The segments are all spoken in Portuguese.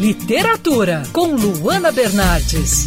Literatura, com Luana Bernardes.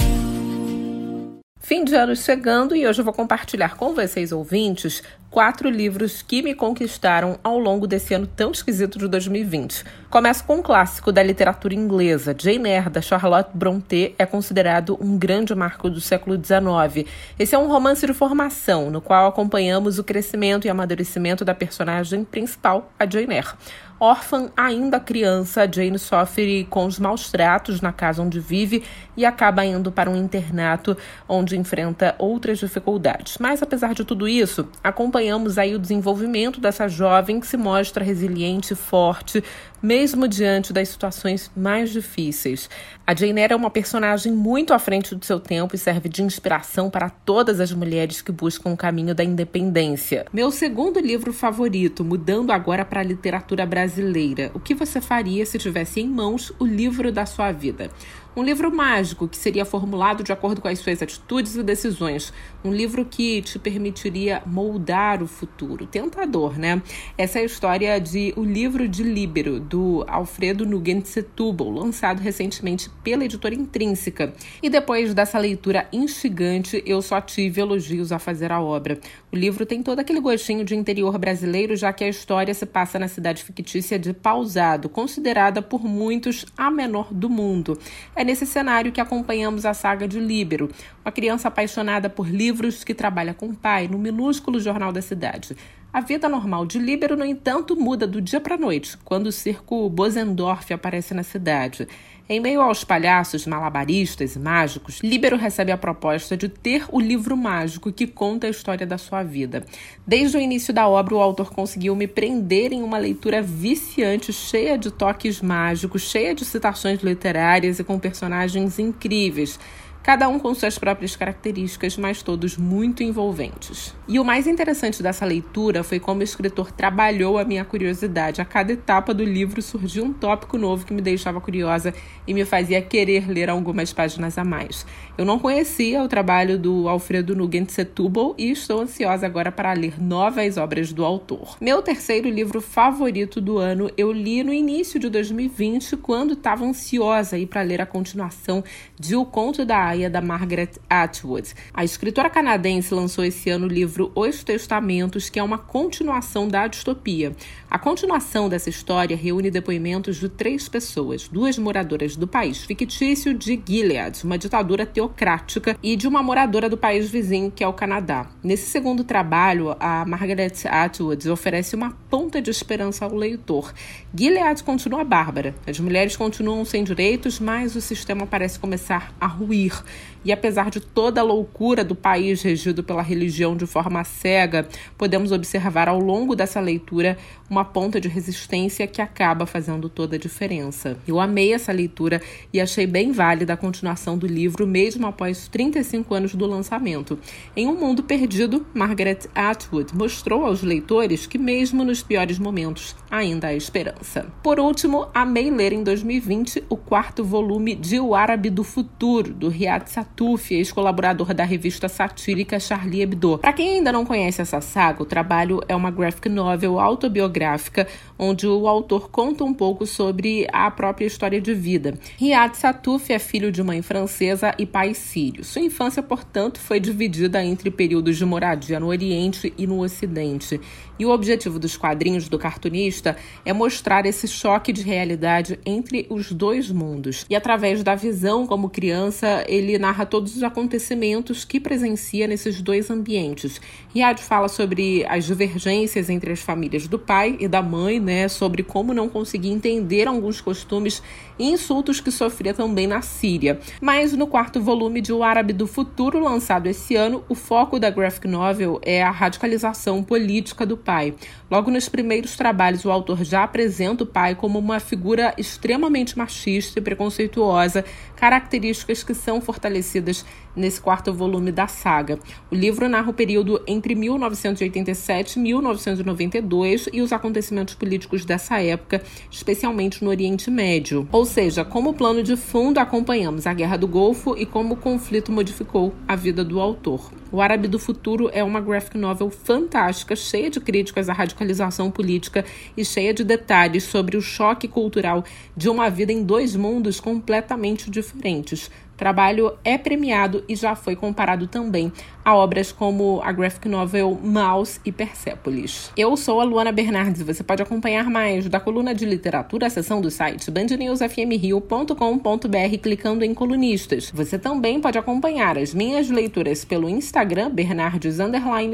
Fim de ano chegando e hoje eu vou compartilhar com vocês, ouvintes, quatro livros que me conquistaram ao longo desse ano tão esquisito de 2020. Começo com um clássico da literatura inglesa. Jane Eyre, da Charlotte Brontë, é considerado um grande marco do século XIX. Esse é um romance de formação, no qual acompanhamos o crescimento e amadurecimento da personagem principal, a Jane Eyre. Órfã ainda criança, Jane sofre com os maus tratos na casa onde vive e acaba indo para um internato onde enfrenta outras dificuldades. Mas apesar de tudo isso, acompanhamos aí o desenvolvimento dessa jovem que se mostra resiliente e forte, mesmo diante das situações mais difíceis. A Jane Eyre é uma personagem muito à frente do seu tempo e serve de inspiração para todas as mulheres que buscam o caminho da independência. Meu segundo livro favorito, mudando agora para a literatura brasileira, o que você faria se tivesse em mãos o livro da sua vida? Um livro mágico que seria formulado de acordo com as suas atitudes e decisões. Um livro que te permitiria moldar o futuro. Tentador, né? Essa é a história de O Livro de Líbero, do Alfredo Nugent Setúbal, lançado recentemente pela editora Intrínseca. E depois dessa leitura instigante, eu só tive elogios a fazer a obra. O livro tem todo aquele gostinho de interior brasileiro, já que a história se passa na cidade fictícia de Pausado, considerada por muitos a menor do mundo. É nesse cenário que acompanhamos a saga de Líbero, uma criança apaixonada por livros que trabalha com o pai no minúsculo jornal da cidade. A vida normal de Líbero, no entanto, muda do dia para a noite, quando o circo Bosendorf aparece na cidade. Em meio aos palhaços malabaristas e mágicos, Líbero recebe a proposta de ter o livro mágico que conta a história da sua vida. Desde o início da obra, o autor conseguiu me prender em uma leitura viciante, cheia de toques mágicos, cheia de citações literárias e com personagens incríveis cada um com suas próprias características, mas todos muito envolventes. E o mais interessante dessa leitura foi como o escritor trabalhou a minha curiosidade. A cada etapa do livro surgia um tópico novo que me deixava curiosa e me fazia querer ler algumas páginas a mais. Eu não conhecia o trabalho do Alfredo Nugent Setúbal e estou ansiosa agora para ler novas obras do autor. Meu terceiro livro favorito do ano eu li no início de 2020, quando estava ansiosa para ler a continuação de O Conto da da Margaret Atwood. A escritora canadense lançou esse ano o livro Os Testamentos, que é uma continuação da distopia. A continuação dessa história reúne depoimentos de três pessoas, duas moradoras do país fictício de Gilead, uma ditadura teocrática, e de uma moradora do país vizinho, que é o Canadá. Nesse segundo trabalho, a Margaret Atwood oferece uma ponta de esperança ao leitor. Gilead continua bárbara, as mulheres continuam sem direitos, mas o sistema parece começar a ruir. E apesar de toda a loucura do país regido pela religião de forma cega, podemos observar ao longo dessa leitura uma ponta de resistência que acaba fazendo toda a diferença. Eu amei essa leitura e achei bem válida a continuação do livro, mesmo após 35 anos do lançamento. Em Um Mundo Perdido, Margaret Atwood mostrou aos leitores que, mesmo nos piores momentos, ainda há esperança. Por último, amei ler em 2020 o quarto volume de O Árabe do Futuro, do Riad Satuf, ex-colaborador da revista satírica Charlie Hebdo. Para quem ainda não conhece essa saga, o trabalho é uma graphic novel autobiográfica onde o autor conta um pouco sobre a própria história de vida. Riad Satuf é filho de mãe francesa e pai sírio. Sua infância, portanto, foi dividida entre períodos de moradia no Oriente e no Ocidente. E o objetivo dos quadrinhos do cartunista é mostrar esse choque de realidade entre os dois mundos. E através da visão como criança, ele narra todos os acontecimentos que presencia nesses dois ambientes. Riad fala sobre as divergências entre as famílias do pai e da mãe, né, sobre como não conseguir entender alguns costumes e insultos que sofria também na Síria. Mas no quarto volume de O Árabe do Futuro, lançado esse ano, o foco da graphic novel é a radicalização política do pai. Logo nos primeiros trabalhos, o autor já apresenta o pai como uma figura extremamente machista e preconceituosa, características que são fortalecidas nesse quarto volume da saga. O livro narra o período entre 1987 e 1992 e os acontecimentos políticos dessa época, especialmente no Oriente Médio. Ou seja, como plano de fundo acompanhamos a Guerra do Golfo e como o conflito modificou a vida do autor. O Árabe do Futuro é uma graphic novel fantástica, cheia de críticas à radicalização política e cheia de detalhes sobre o choque cultural de uma vida em dois mundos completamente diferentes. Trabalho é premiado e já foi comparado também a obras como a graphic novel Mouse e Persepolis. Eu sou a Luana Bernardes e você pode acompanhar mais da coluna de literatura, a seção do site bandnewsfmrio.com.br clicando em colunistas. Você também pode acompanhar as minhas leituras pelo Instagram Bernardes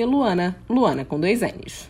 Luana, Luana com dois N's.